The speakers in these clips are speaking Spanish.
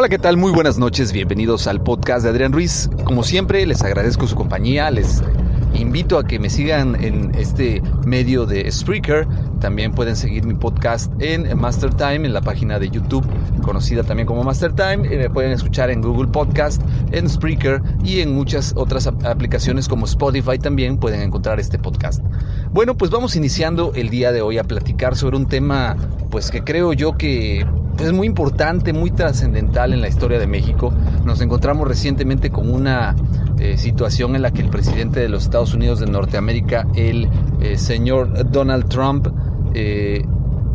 Hola, ¿qué tal? Muy buenas noches, bienvenidos al podcast de Adrián Ruiz. Como siempre, les agradezco su compañía, les invito a que me sigan en este medio de Spreaker. También pueden seguir mi podcast en Master Time, en la página de YouTube, conocida también como Master Time. Me pueden escuchar en Google Podcast, en Spreaker y en muchas otras aplicaciones como Spotify también pueden encontrar este podcast. Bueno, pues vamos iniciando el día de hoy a platicar sobre un tema pues que creo yo que es muy importante, muy trascendental en la historia de México. Nos encontramos recientemente con una eh, situación en la que el presidente de los Estados Unidos de Norteamérica, el eh, señor Donald Trump, eh,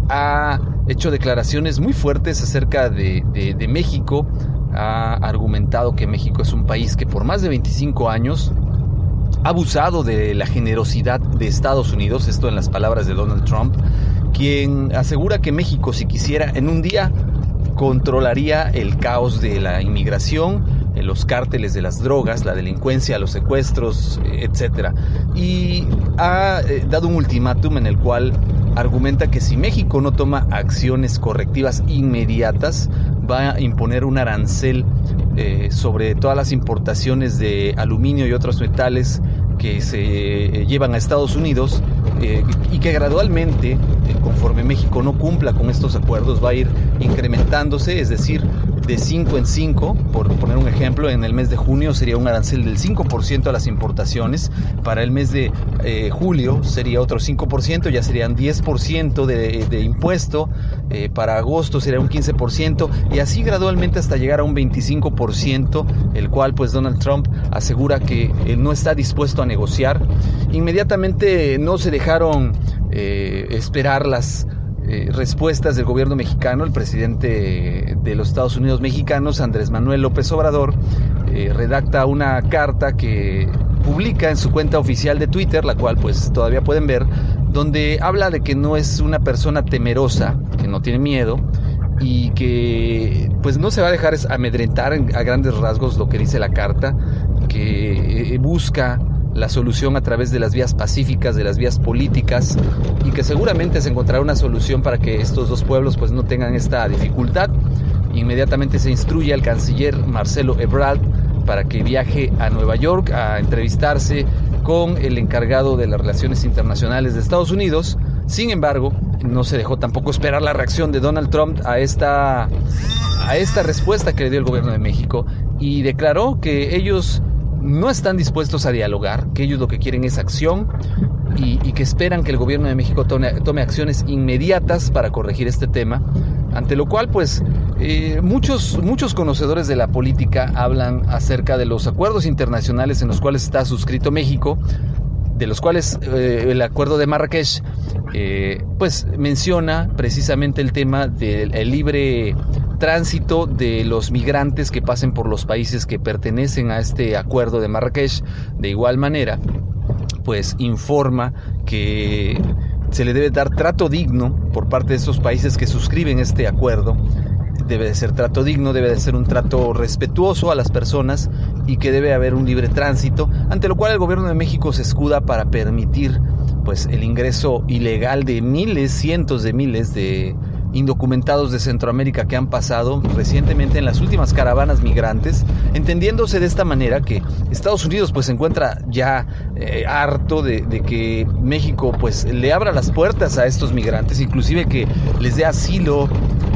ha hecho declaraciones muy fuertes acerca de, de México. Ha argumentado que México es un país que por más de 25 años ha abusado de la generosidad de Estados Unidos, esto en las palabras de Donald Trump, quien asegura que México, si quisiera, en un día controlaría el caos de la inmigración, los cárteles de las drogas, la delincuencia, los secuestros, etc. Y ha eh, dado un ultimátum en el cual argumenta que si México no toma acciones correctivas inmediatas, va a imponer un arancel eh, sobre todas las importaciones de aluminio y otros metales que se eh, llevan a Estados Unidos eh, y que gradualmente, conforme México no cumpla con estos acuerdos, va a ir incrementándose, es decir, de 5 en 5, por poner un ejemplo, en el mes de junio sería un arancel del 5% a las importaciones, para el mes de eh, julio sería otro 5%, ya serían 10% de, de, impuesto, eh, para agosto sería un 15% y así gradualmente hasta llegar a un 25%, el cual pues Donald Trump asegura que él no está dispuesto a negociar. Inmediatamente no se dejaron eh, esperar las eh, respuestas del gobierno mexicano, el presidente de los Estados Unidos mexicanos, Andrés Manuel López Obrador, eh, redacta una carta que publica en su cuenta oficial de Twitter, la cual pues todavía pueden ver, donde habla de que no es una persona temerosa, que no tiene miedo y que pues no se va a dejar amedrentar a grandes rasgos lo que dice la carta, que eh, busca la solución a través de las vías pacíficas, de las vías políticas y que seguramente se encontrará una solución para que estos dos pueblos pues no tengan esta dificultad. Inmediatamente se instruye al canciller Marcelo Ebrard para que viaje a Nueva York a entrevistarse con el encargado de las relaciones internacionales de Estados Unidos. Sin embargo, no se dejó tampoco esperar la reacción de Donald Trump a esta, a esta respuesta que le dio el gobierno de México y declaró que ellos no están dispuestos a dialogar, que ellos lo que quieren es acción y, que esperan que el gobierno de México tome, acciones inmediatas para corregir este tema, ante lo cual pues eh, muchos, muchos conocedores de la política hablan acerca de los acuerdos internacionales en los cuales está suscrito México, de los cuales eh, el acuerdo de Marrakech eh, pues menciona precisamente el tema del libre tránsito de los migrantes que pasen por los países que pertenecen a este acuerdo de Marrakech. De igual manera, pues informa que se le debe dar trato digno por parte de esos países que suscriben este acuerdo. Debe de ser trato digno, debe de ser un trato respetuoso a las personas y que debe haber un libre tránsito, ante lo cual el gobierno de México se escuda para permitir pues el ingreso ilegal de miles, cientos de miles de indocumentados de Centroamérica que han pasado recientemente en las últimas caravanas migrantes, entendiéndose de esta manera que Estados Unidos pues se encuentra ya eh, harto de, que México pues le abra las puertas a estos migrantes, inclusive que les dé asilo,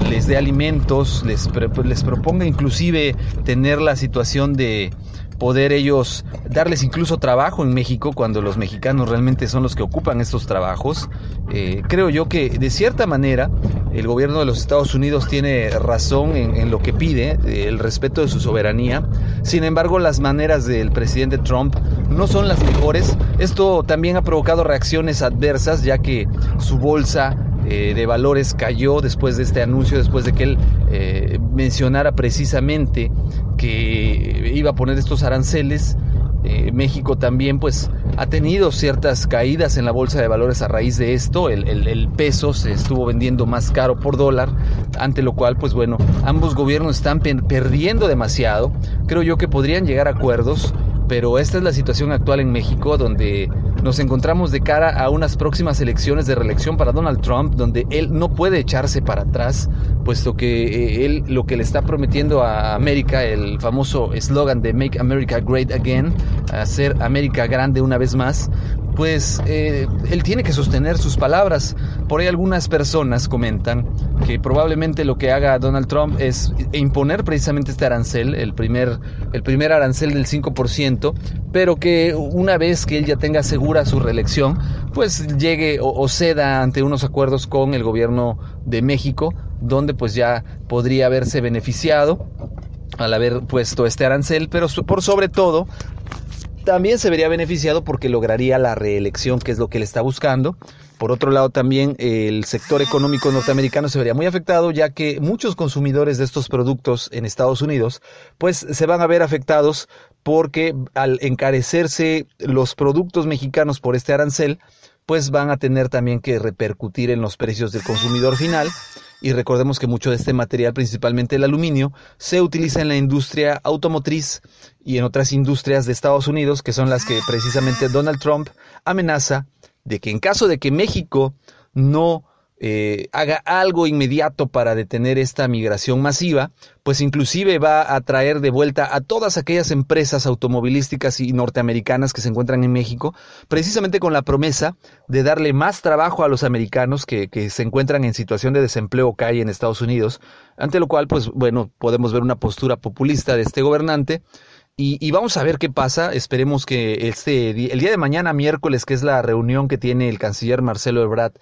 les dé alimentos, les, les proponga inclusive tener la situación de poder ellos darles incluso trabajo en México cuando los mexicanos realmente son los que ocupan estos trabajos. Eh, creo yo que de cierta manera el gobierno de los Estados Unidos tiene razón en, lo que pide, el respeto de su soberanía. Sin embargo, las maneras del presidente Trump no son las mejores. Esto también ha provocado reacciones adversas ya que su bolsa eh, de valores cayó después de este anuncio, después de que él eh, mencionara precisamente que iba a poner estos aranceles. Eh, México también pues ha tenido ciertas caídas en la bolsa de valores a raíz de esto, el, el, peso se estuvo vendiendo más caro por dólar, ante lo cual pues bueno, ambos gobiernos están perdiendo demasiado, creo yo que podrían llegar a acuerdos pero esta es la situación actual en México donde nos encontramos de cara a unas próximas elecciones de reelección para Donald Trump, donde él no puede echarse para atrás, puesto que eh, él lo que le está prometiendo a América, el famoso eslogan de Make America Great Again, hacer América grande una vez más, pues eh, él tiene que sostener sus palabras. Por ahí algunas personas comentan que probablemente lo que haga Donald Trump es imponer precisamente este arancel, el primer, el primer arancel del 5%, pero que una vez que él ya tenga segura su reelección, pues llegue o, o ceda ante unos acuerdos con el gobierno de México, donde pues ya podría haberse beneficiado al haber puesto este arancel, pero por sobre todo también se vería beneficiado porque lograría la reelección, que es lo que él está buscando. Por otro lado, también el sector económico norteamericano se vería muy afectado, ya que muchos consumidores de estos productos en Estados Unidos, pues se van a ver afectados porque al encarecerse los productos mexicanos por este arancel, pues van a tener también que repercutir en los precios del consumidor final. Y recordemos que mucho de este material, principalmente el aluminio, se utiliza en la industria automotriz y en otras industrias de Estados Unidos, que son las que precisamente Donald Trump amenaza de que en caso de que México no eh, haga algo inmediato para detener esta migración masiva, pues inclusive va a traer de vuelta a todas aquellas empresas automovilísticas y norteamericanas que se encuentran en México, precisamente con la promesa de darle más trabajo a los americanos que, que se encuentran en situación de desempleo calle en Estados Unidos, ante lo cual, pues bueno, podemos ver una postura populista de este gobernante. Y, y, vamos a ver qué pasa. Esperemos que este el día de mañana, miércoles, que es la reunión que tiene el canciller Marcelo Ebrard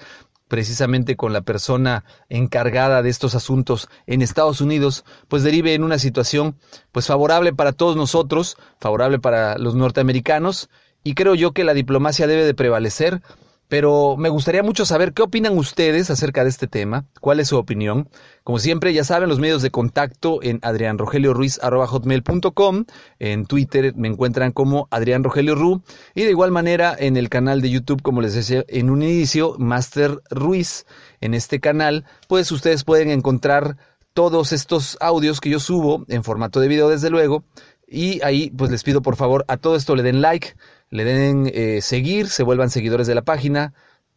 precisamente con la persona encargada de estos asuntos en Estados Unidos, pues derive en una situación pues favorable para todos nosotros, favorable para los norteamericanos y creo yo que la diplomacia debe de prevalecer pero me gustaría mucho saber qué opinan ustedes acerca de este tema, cuál es su opinión. Como siempre, ya saben, los medios de contacto en adrianrogelioruiz.com, en Twitter me encuentran como Adrián Rogelio Ru, y de igual manera en el canal de YouTube, como les decía en un inicio, Master Ruiz. En este canal, pues ustedes pueden encontrar todos estos audios que yo subo en formato de video, desde luego, y ahí pues les pido por favor a todo esto le den like, le den eh, seguir, se vuelvan seguidores de la página.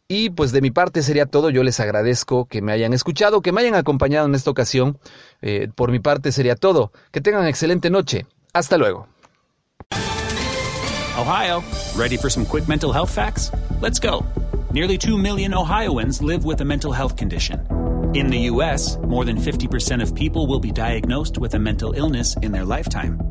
Y pues de mi parte sería todo. Yo les agradezco que me hayan escuchado, que me hayan acompañado en esta ocasión. Eh, por mi parte sería todo. Que tengan excelente noche. Hasta luego. Ohio, ready for some quick mental health facts? Let's go. Nearly 2 million Ohioans live with a mental health condition. In the U.S., more than 50% of people will be diagnosed with a mental illness in their lifetime.